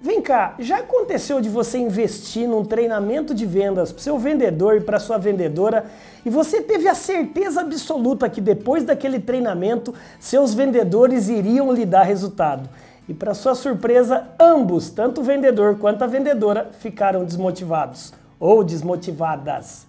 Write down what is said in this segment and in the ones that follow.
Vem cá, já aconteceu de você investir num treinamento de vendas para seu vendedor e para sua vendedora e você teve a certeza absoluta que depois daquele treinamento seus vendedores iriam lhe dar resultado? E para sua surpresa, ambos, tanto o vendedor quanto a vendedora, ficaram desmotivados ou desmotivadas.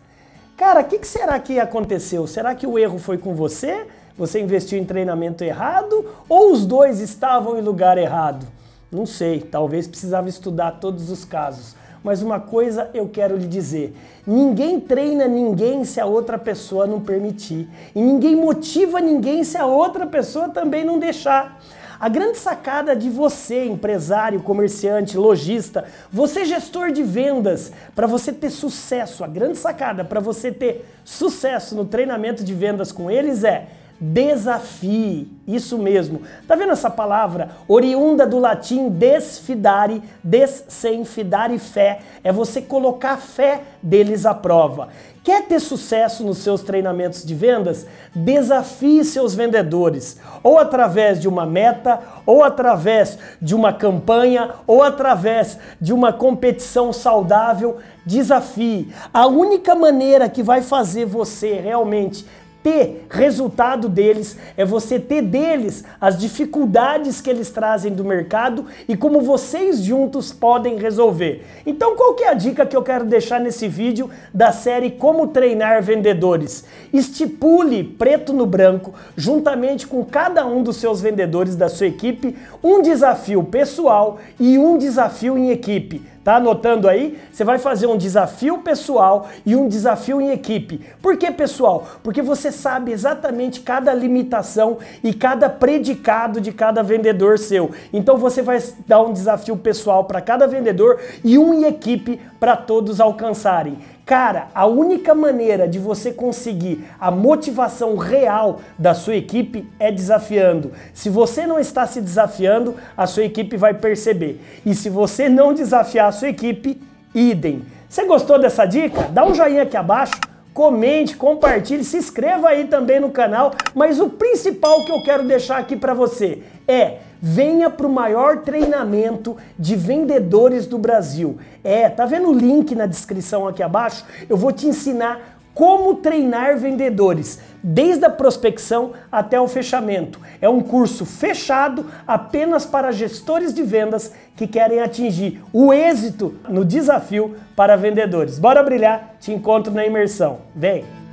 Cara, o que, que será que aconteceu? Será que o erro foi com você? Você investiu em treinamento errado ou os dois estavam em lugar errado? Não sei, talvez precisava estudar todos os casos. Mas uma coisa eu quero lhe dizer: ninguém treina ninguém se a outra pessoa não permitir. E ninguém motiva ninguém se a outra pessoa também não deixar. A grande sacada de você, empresário, comerciante, lojista, você gestor de vendas, para você ter sucesso, a grande sacada para você ter sucesso no treinamento de vendas com eles é desafie. Isso mesmo. Tá vendo essa palavra oriunda do latim desfidare, des sem fidare fé, é você colocar a fé deles à prova. Quer ter sucesso nos seus treinamentos de vendas? Desafie seus vendedores, ou através de uma meta, ou através de uma campanha, ou através de uma competição saudável. Desafie. A única maneira que vai fazer você realmente ter resultado deles, é você ter deles as dificuldades que eles trazem do mercado e como vocês juntos podem resolver. Então, qual que é a dica que eu quero deixar nesse vídeo da série Como Treinar Vendedores? Estipule preto no branco, juntamente com cada um dos seus vendedores da sua equipe, um desafio pessoal e um desafio em equipe Tá anotando aí? Você vai fazer um desafio pessoal e um desafio em equipe. Por que pessoal? Porque você sabe exatamente cada limitação e cada predicado de cada vendedor seu. Então você vai dar um desafio pessoal para cada vendedor e um em equipe para todos alcançarem. Cara, a única maneira de você conseguir a motivação real da sua equipe é desafiando. Se você não está se desafiando, a sua equipe vai perceber. E se você não desafiar a sua equipe, idem. Você gostou dessa dica? Dá um joinha aqui abaixo comente, compartilhe, se inscreva aí também no canal. Mas o principal que eu quero deixar aqui para você é venha para o maior treinamento de vendedores do Brasil. É, tá vendo o link na descrição aqui abaixo? Eu vou te ensinar como treinar vendedores, desde a prospecção até o fechamento. É um curso fechado apenas para gestores de vendas que querem atingir o êxito no desafio para vendedores. Bora brilhar, te encontro na imersão. Vem!